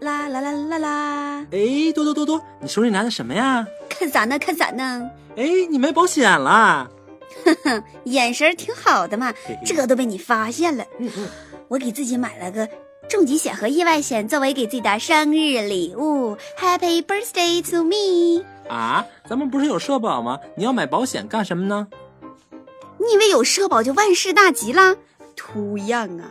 啦啦啦啦啦，哎，多多多多，你手里拿的什么呀？看啥呢？看啥呢？哎，你买保险啦。哼哼，眼神挺好的嘛，这都被你发现了。嗯嗯，我给自己买了个重疾险和意外险，作为给自己的生日礼物。happy birthday to me 啊，咱们不是有社保吗？你要买保险干什么呢？你以为有社保就万事大吉啦？图样啊！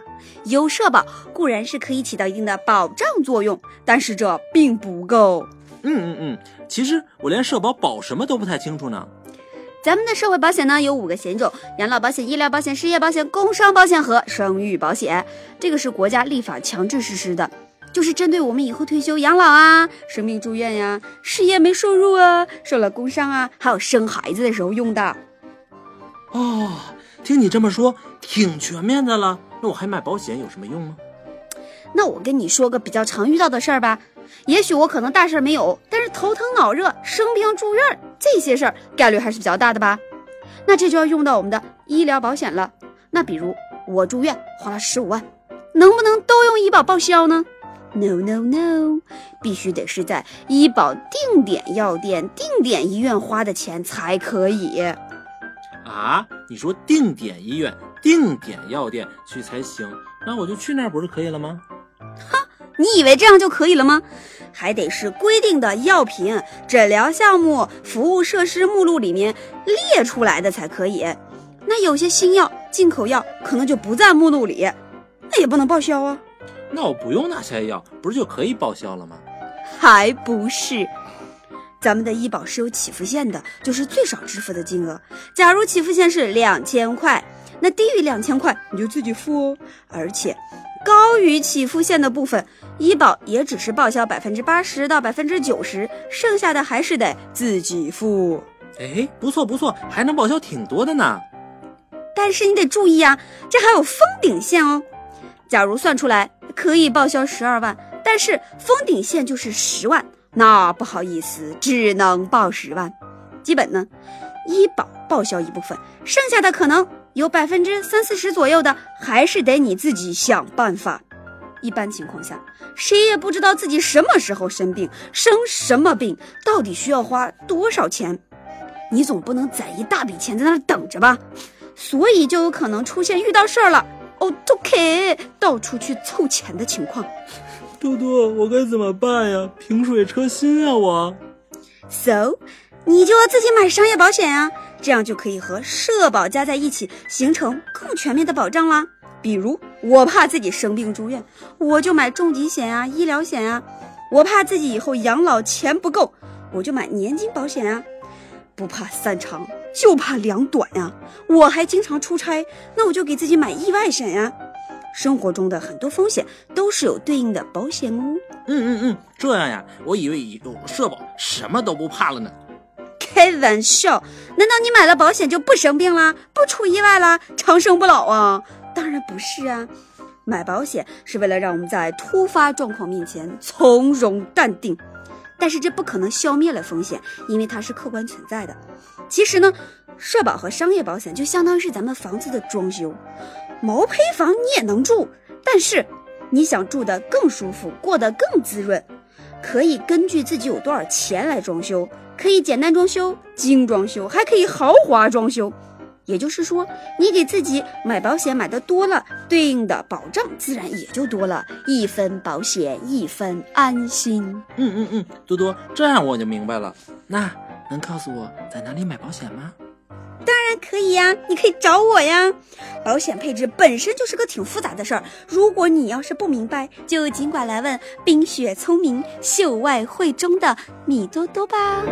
有社保固然是可以起到一定的保障作用，但是这并不够。嗯嗯嗯，其实我连社保保什么都不太清楚呢。咱们的社会保险呢有五个险种：养老保险、医疗保险、失业保险、工伤保险和生育保险。这个是国家立法强制实施的，就是针对我们以后退休养老啊、生病住院呀、失业没收入啊、受了工伤啊，还有生孩子的时候用的。哦，听你这么说，挺全面的了。那我还买保险有什么用吗？那我跟你说个比较常遇到的事儿吧，也许我可能大事儿没有，但是头疼脑热、生病住院这些事儿概率还是比较大的吧。那这就要用到我们的医疗保险了。那比如我住院花了十五万，能不能都用医保报销呢？No No No，必须得是在医保定点药店、定点医院花的钱才可以。啊，你说定点医院、定点药店去才行，那我就去那儿不是可以了吗？哈你以为这样就可以了吗？还得是规定的药品、诊疗项目、服务设施目录里面列出来的才可以。那有些新药、进口药可能就不在目录里，那也不能报销啊。那我不用那些药，不是就可以报销了吗？还不是，咱们的医保是有起付线的，就是最少支付的金额。假如起付线是两千块，那低于两千块你就自己付哦。而且，高于起付线的部分，医保也只是报销百分之八十到百分之九十，剩下的还是得自己付。哎，不错不错，还能报销挺多的呢。但是你得注意啊，这还有封顶线哦。假如算出来可以报销十二万，但是封顶线就是十万，那不好意思，只能报十万。基本呢，医保报销一部分，剩下的可能有百分之三四十左右的，还是得你自己想办法。一般情况下，谁也不知道自己什么时候生病，生什么病，到底需要花多少钱。你总不能攒一大笔钱在那等着吧？所以就有可能出现遇到事儿了，哦，OK，到处去凑钱的情况。多多，我该怎么办呀？萍水车薪啊，我。So，你就要自己买商业保险啊，这样就可以和社保加在一起，形成更全面的保障啦。比如，我怕自己生病住院，我就买重疾险啊、医疗险啊；我怕自己以后养老钱不够，我就买年金保险啊。不怕三长，就怕两短呀、我还经常出差，那我就给自己买意外险呀、生活中的很多风险都是有对应的保险哦。嗯嗯嗯，这样呀，我以为有了社保什么都不怕了呢。开玩笑，难道你买了保险就不生病啦，不出意外啦，长生不老啊？当然不是啊，买保险是为了让我们在突发状况面前从容淡定，但是这不可能消灭了风险，因为它是客观存在的。其实呢，社保和商业保险就相当于是咱们房子的装修，毛坯房你也能住，但是你想住得更舒服，过得更滋润，可以根据自己有多少钱来装修。可以简单装修、精装修，还可以豪华装修。也就是说，你给自己买保险买的多了，对应的保障自然也就多了。一分保险，一分安心。嗯嗯嗯，多多，这样我就明白了。那能告诉我在哪里买保险吗？当然可以呀，你可以找我呀。保险配置本身就是个挺复杂的事儿，如果你要是不明白，就尽管来问冰雪聪明、秀外慧中的米多多吧。